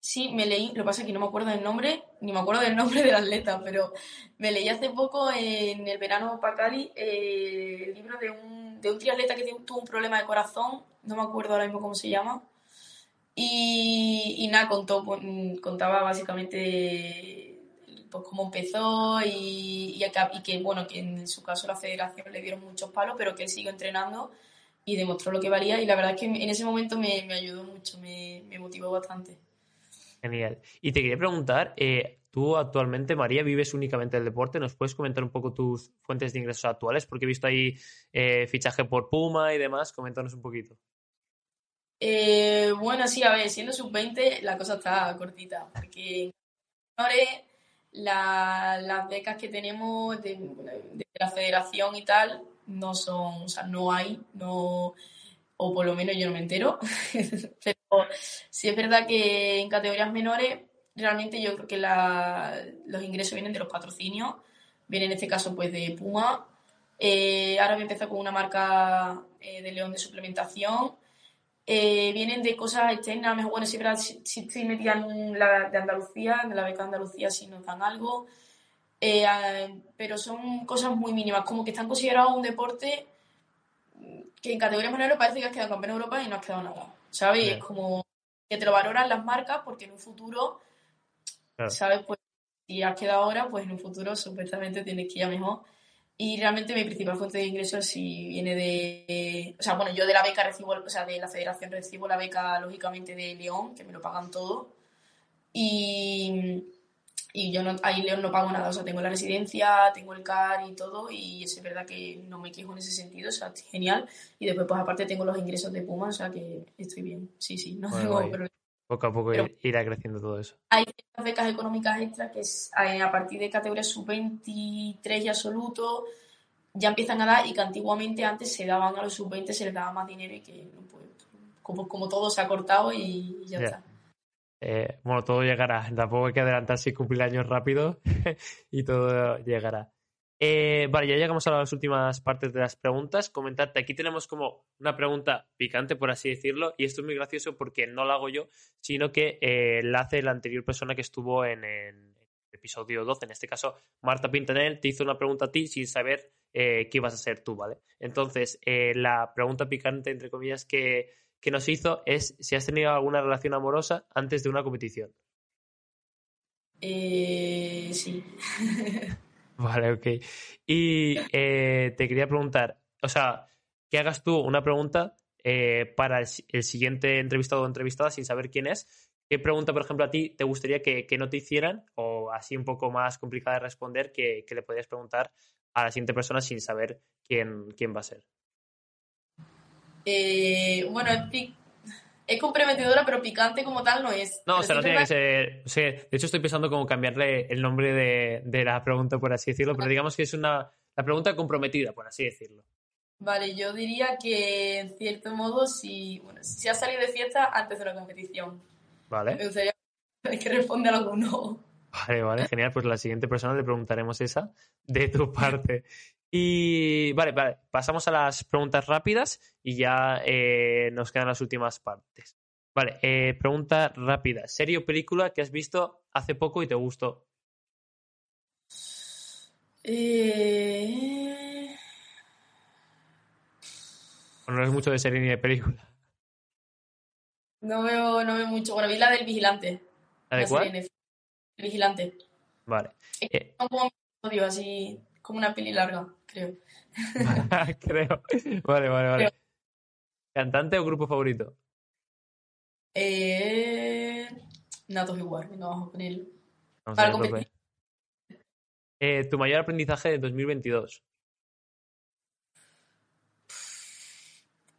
Sí, me leí, lo que pasa es que no me acuerdo del nombre, ni me acuerdo del nombre del atleta, pero me leí hace poco en el verano para Cali eh, el libro de un, de un triatleta que tuvo un problema de corazón, no me acuerdo ahora mismo cómo se llama, y, y nada, contó, pues, contaba básicamente pues cómo empezó y, que, bueno, que en su caso la federación le dieron muchos palos, pero que él siguió entrenando y demostró lo que valía y la verdad es que en ese momento me, me ayudó mucho, me, me motivó bastante. Genial. Y te quería preguntar, eh, tú actualmente, María, vives únicamente del deporte. ¿Nos puedes comentar un poco tus fuentes de ingresos actuales? Porque he visto ahí eh, fichaje por Puma y demás. Coméntanos un poquito. Eh, bueno, sí, a ver, siendo sub-20 la cosa está cortita, porque la, las becas que tenemos de, la federación y tal no son, o sea, no hay, no, o por lo menos yo no me entero. Pero sí es verdad que en categorías menores, realmente yo creo que los ingresos vienen de los patrocinios, vienen en este caso pues de Puma. Eh, ahora voy a empezar con una marca eh, de León de suplementación. Eh, vienen de cosas externas, mejor bueno, verdad, si, estoy metida en la de Andalucía, en la beca de Andalucía si nos dan algo, pero son cosas muy mínimas, como que están considerados un deporte que en categoría menores parece que has quedado campeón de Europa y no has quedado nada, ¿sabes? Es como que te lo valoran las marcas porque en un futuro, ¿sabes? Pues si has quedado ahora, pues en un futuro supuestamente tienes que ir a mejor. Y realmente mi principal fuente de ingresos si viene de, o sea, bueno, yo de la beca recibo, o sea, de la federación recibo la beca lógicamente de León, que me lo pagan todo. Y, y yo no, ahí León no pago nada, o sea, tengo la residencia, tengo el CAR y todo, y es verdad que no me quejo en ese sentido, o sea, genial. Y después, pues aparte, tengo los ingresos de Puma, o sea, que estoy bien, sí, sí, no tengo problema. Poco a poco irá creciendo todo eso. Hay becas económicas extras que es, a partir de categoría sub-23 y absoluto ya empiezan a dar y que antiguamente antes se daban a los sub-20, se les daba más dinero y que pues, como, como todo se ha cortado y, ya está. Eh, bueno, todo llegará. Tampoco hay que adelantarse y cumplir años rápido y todo llegará. Eh, vale, ya llegamos a las últimas partes de las preguntas. Comentarte, aquí tenemos como una pregunta picante, por así decirlo, y esto es muy gracioso porque no la hago yo, sino que eh, la hace la anterior persona que estuvo en el episodio 12. En este caso, Marta Pintanel te hizo una pregunta a ti sin saber qué ibas a ser tú, ¿vale? Entonces, la pregunta picante, entre comillas, que que nos hizo es si has tenido alguna relación amorosa antes de una competición. Eh, sí. Vale, ok. Y eh, te quería preguntar, o sea, que hagas tú una pregunta eh, para el, siguiente entrevistado o entrevistada sin saber quién es. ¿Qué pregunta, por ejemplo, a ti te gustaría que, que no te hicieran o así un poco más complicada de responder que, que le podrías preguntar a la siguiente persona sin saber quién, quién va a ser? Eh, bueno, es, comprometedora, pero picante como tal no es. No, o sea, no tiene que ser. O sea, de hecho, estoy pensando como cambiarle el nombre de, de la pregunta, por así decirlo, pero digamos que es una la pregunta comprometida, por así decirlo. Vale, yo diría que en cierto modo, si, bueno, si has salido de fiesta antes de la competición, me Vale, gustaría que responda alguno. vale, vale, genial. Pues la siguiente persona le preguntaremos esa de tu parte. Y vale, vale, pasamos a las preguntas rápidas y ya eh, nos quedan las últimas partes. Vale, eh, pregunta rápida. ¿Serie o película que has visto hace poco y te gustó? Eh, no es mucho de serie ni de película. no veo, no veo mucho. Bueno, vi la del Vigilante. ¿La de cuál? El Vigilante. Vale. Eh, como episodios así, como una peli larga, creo. Creo. Vale, vale, vale. Creo. ¿Cantante o grupo favorito? Eh, Natos igual, venga, vamos a ponerlo. Vamos Para a ver, competir. Eh, tu mayor aprendizaje de 2022.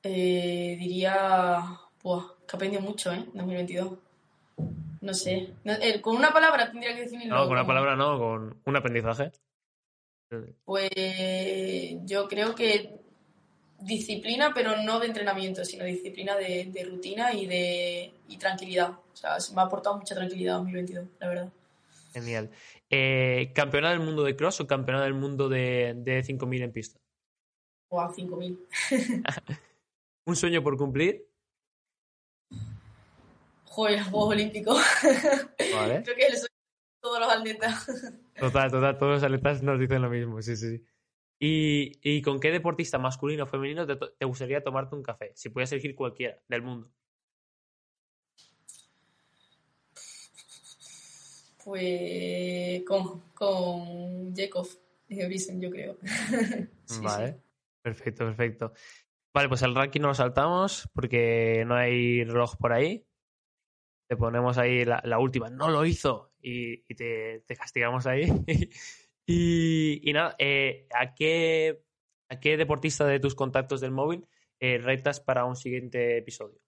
Eh, diría. Buah, que aprendió mucho, ¿eh? 2022. No sé. No, eh, con una palabra tendría que definirlo. No, con una palabra no, con un aprendizaje. Pues yo creo que disciplina, pero no de entrenamiento, sino disciplina de, de rutina y de y tranquilidad. O sea, se me ha aportado mucha tranquilidad 2022, la verdad. Genial. Eh, ¿Campeona del mundo de cross o campeona del mundo de, de 5.000 en pista? O a 5.000. ¿Un sueño por cumplir? Joder, los Juegos Olímpicos. Vale. creo que es el sueño todos los atletas. Total, total, todos los atletas nos dicen lo mismo, sí, sí. sí. ¿Y, y con qué deportista masculino o femenino te, te gustaría tomarte un café? Si pudieras elegir cualquiera del mundo. Pues con, con Jacob de Brisen, yo creo. Sí, vale. sí. Perfecto, perfecto. Vale, pues el ranking no lo saltamos porque no hay reloj por ahí. Te ponemos ahí la, la última. No lo hizo. Y, y te, te castigamos ahí. y, y nada, eh, ¿a, qué, ¿a qué deportista de tus contactos del móvil eh, retas para un siguiente episodio?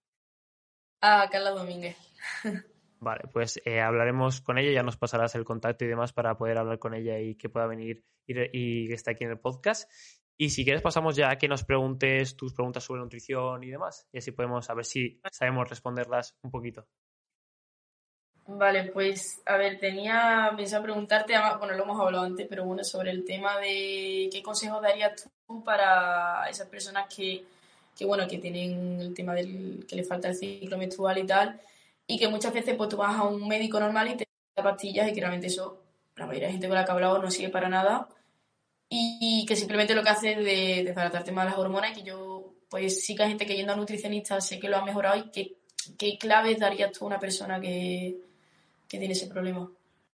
Ah, Carla Domínguez. Vale, pues eh, hablaremos con ella, ya nos pasarás el contacto y demás para poder hablar con ella y que pueda venir y, que esté aquí en el podcast. Y si quieres pasamos ya a que nos preguntes tus preguntas sobre nutrición y demás, y así podemos a ver si sabemos responderlas un poquito. Vale, pues a ver, tenía pensado preguntarte, además, bueno, lo hemos hablado antes, pero bueno, sobre el tema de qué consejos darías tú para esas personas que, que bueno, que tienen el tema del que les falta el ciclo menstrual y tal, y que muchas veces pues tú vas a un médico normal y te da pastillas y que realmente eso, la mayoría de gente con la que he hablado no sirve para nada, y que simplemente lo que hace es de, desbaratarte más las hormonas, y que yo, pues sí que hay gente que yendo a nutricionista sé que lo ha mejorado y que, qué claves darías tú a una persona que que tiene ese problema.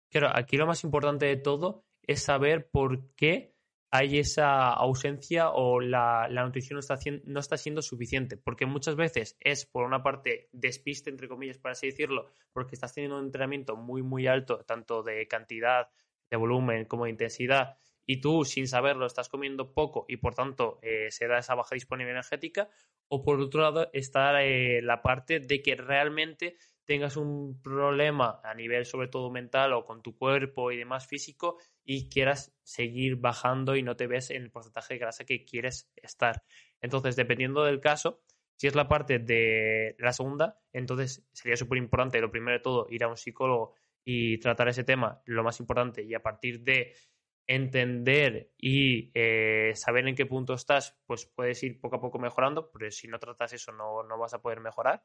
Claro, aquí lo más importante de todo es saber por qué hay esa ausencia o la, la nutrición no está, no está siendo suficiente. Porque muchas veces es, por una parte, despiste, entre comillas, por así decirlo, porque estás teniendo un entrenamiento muy, muy alto, tanto de cantidad, de volumen como de intensidad, y tú, sin saberlo, estás comiendo poco y, por tanto, eh, se da esa baja disponibilidad energética. O, por otro lado, está eh, la parte de que realmente tengas un problema a nivel sobre todo mental o con tu cuerpo y demás físico y quieras seguir bajando y no te ves en el porcentaje de grasa que quieres estar. Entonces, dependiendo del caso, si es la parte de la segunda, entonces sería súper importante, lo primero de todo, ir a un psicólogo y tratar ese tema, lo más importante, y a partir de entender y eh, saber en qué punto estás, pues puedes ir poco a poco mejorando, pero si no tratas eso no, no vas a poder mejorar.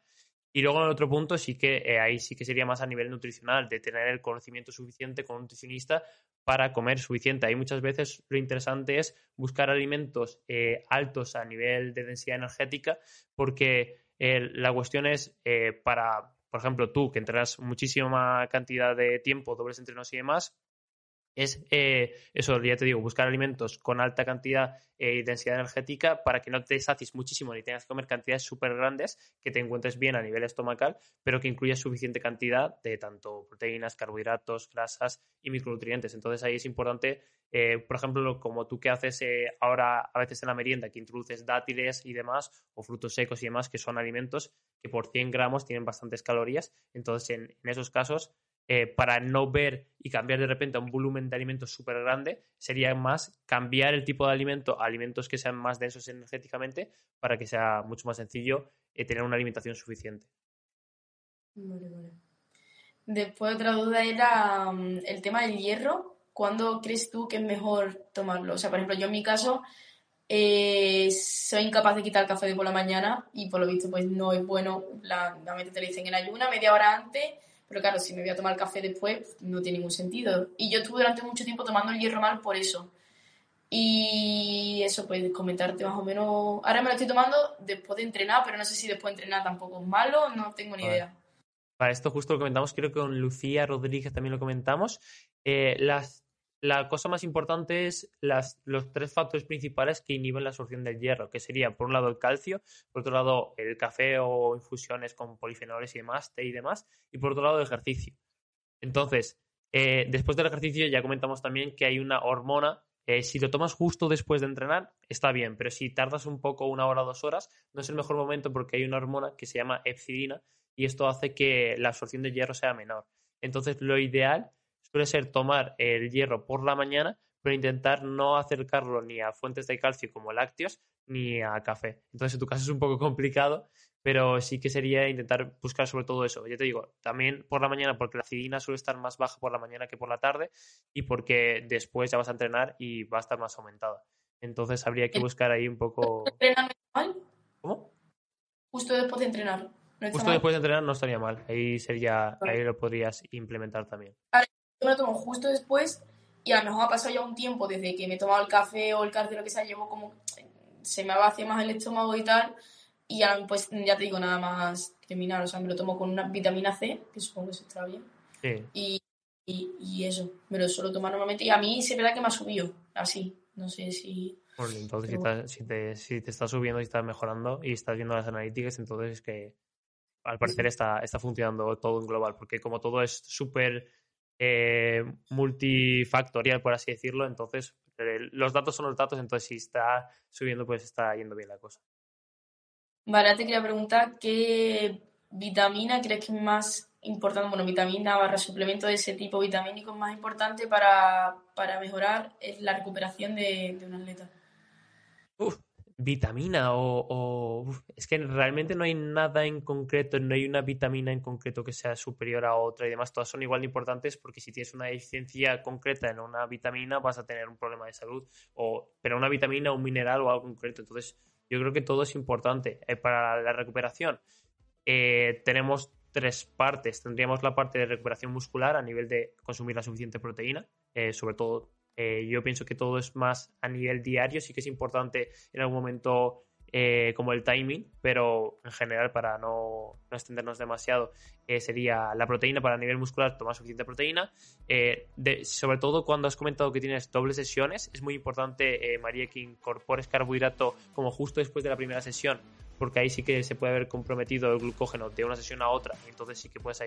Y luego en otro punto sí que eh, ahí sí que sería más a nivel nutricional, de tener el conocimiento suficiente con un nutricionista para comer suficiente. Ahí muchas veces lo interesante es buscar alimentos eh, altos a nivel de densidad energética, porque eh, la cuestión es para, por ejemplo, tú que entrenas muchísima cantidad de tiempo, dobles entrenos y demás, es eh, eso, ya te digo, buscar alimentos con alta cantidad y densidad energética para que no te sacies muchísimo ni tengas que comer cantidades súper grandes, que te encuentres bien a nivel estomacal, pero que incluya suficiente cantidad de tanto proteínas, carbohidratos, grasas y micronutrientes. Entonces ahí es importante, eh, por ejemplo, como tú que haces eh, ahora a veces en la merienda, que introduces dátiles y demás, o frutos secos y demás, que son alimentos que por 100 gramos tienen bastantes calorías. Entonces en, en esos casos eh, para no ver y cambiar de repente a un volumen de alimentos súper grande, sería más cambiar el tipo de alimento a alimentos que sean más densos energéticamente para que sea mucho más sencillo eh, tener una alimentación suficiente. Vale, vale. Después otra duda era um, el tema del hierro. ¿Cuándo crees tú que es mejor tomarlo? O sea, por ejemplo, yo en mi caso eh, soy incapaz de quitar el café de por la mañana y por lo visto pues no es bueno. La, la te lo dicen en ayuna, media hora antes pero claro, si me voy a tomar café después, no tiene ningún sentido. Y yo estuve durante mucho tiempo tomando el hierro mal por eso. Y eso, pues comentarte más o menos. Ahora me lo estoy tomando después de entrenar, pero no sé si después de entrenar tampoco es malo, no tengo ni idea. Para esto justo lo comentamos, creo que con Lucía Rodríguez también lo comentamos. Eh, las la cosa más importante es las, los tres factores principales que inhiben la absorción del hierro, que sería por un lado el calcio, por otro lado el café o infusiones con polifenoles y demás, té y demás, y por otro lado el ejercicio. Entonces, eh, después del ejercicio ya comentamos también que hay una hormona, eh, si lo tomas justo después de entrenar, está bien, pero si tardas un poco, una hora dos horas, no es el mejor momento porque hay una hormona que se llama epsidina y esto hace que la absorción del hierro sea menor. Entonces, lo ideal suele ser tomar el hierro por la mañana, pero intentar no acercarlo ni a fuentes de calcio como lácteos ni a café. Entonces, en tu caso es un poco complicado, pero sí que sería intentar buscar sobre todo eso. Ya te digo, también por la mañana, porque la acidina suele estar más baja por la mañana que por la tarde y porque después ya vas a entrenar y va a estar más aumentada. Entonces, habría que buscar ahí un poco. ¿Cómo? Justo después de entrenar. Justo después de entrenar no estaría mal. Ahí sería, ahí lo podrías implementar también yo me lo tomo justo después y a lo mejor ha pasado ya un tiempo desde que me he tomado el café o el lo que sea, llevo como, se me vacía más el estómago y tal, y ya, pues ya te digo, nada más criminal, o sea, me lo tomo con una vitamina C, que supongo que se está bien, y, y, eso, me lo suelo tomar normalmente, y a mí se verdad que me ha subido, así, no sé si... Bueno, entonces si, te, si, te, está subiendo y estás mejorando y estás viendo las analíticas, entonces es que al parecer está, está funcionando todo en global, porque como todo es súper eh, multifactorial, por así decirlo. Entonces, eh, los datos son los datos, entonces si está subiendo, pues está yendo bien la cosa. Vale, te quería preguntar qué vitamina crees que es más importante, bueno, vitamina barra suplemento de ese tipo vitamínico es más importante para, mejorar la recuperación de, de un atleta. Uf, vitamina o, es que realmente no hay nada en concreto, no hay una vitamina en concreto que sea superior a otra y demás, todas son igual de importantes porque si tienes una deficiencia concreta en una vitamina vas a tener un problema de salud, o, pero una vitamina, un mineral o algo concreto, entonces yo creo que todo es importante. Eh, para la recuperación eh, tenemos tres partes, tendríamos la parte de recuperación muscular a nivel de consumir la suficiente proteína, eh, sobre todo eh, yo pienso que todo es más a nivel diario, sí que es importante en algún momento eh, como el timing, pero en general para no, extendernos demasiado eh, sería la proteína para nivel muscular, tomar suficiente proteína. sobre todo cuando has comentado que tienes dobles sesiones, es muy importante, María, que incorpores carbohidrato como justo después de la primera sesión porque ahí sí que se puede haber comprometido el glucógeno de una sesión a otra, entonces sí que puedes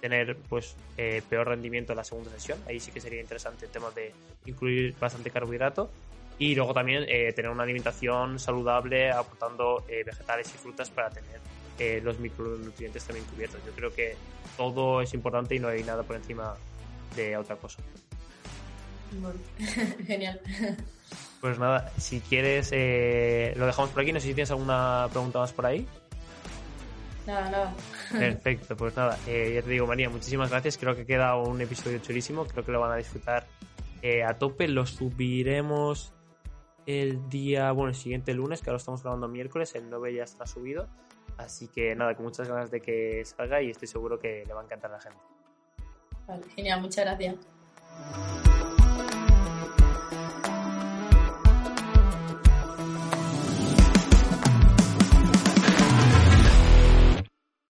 tener pues eh, peor rendimiento en la segunda sesión. Ahí sí que sería interesante el tema de incluir bastante carbohidrato y luego también eh, tener una alimentación saludable aportando eh, vegetales y frutas para tener los micronutrientes también cubiertos. Yo creo que todo es importante y no hay nada por encima de otra cosa. Genial. Pues nada, si quieres, eh, lo dejamos por aquí. No sé si tienes alguna pregunta más por ahí. Nada, nada. Perfecto, pues nada, eh, ya te digo, María, muchísimas gracias. Creo que queda un episodio chulísimo. Creo que lo van a disfrutar eh, a tope. Lo subiremos el día, bueno, el siguiente lunes, que ahora estamos grabando miércoles. El 9 ya está subido. Así que nada, con muchas ganas de que salga y estoy seguro que le va a encantar a la gente. Vale, genial, muchas gracias.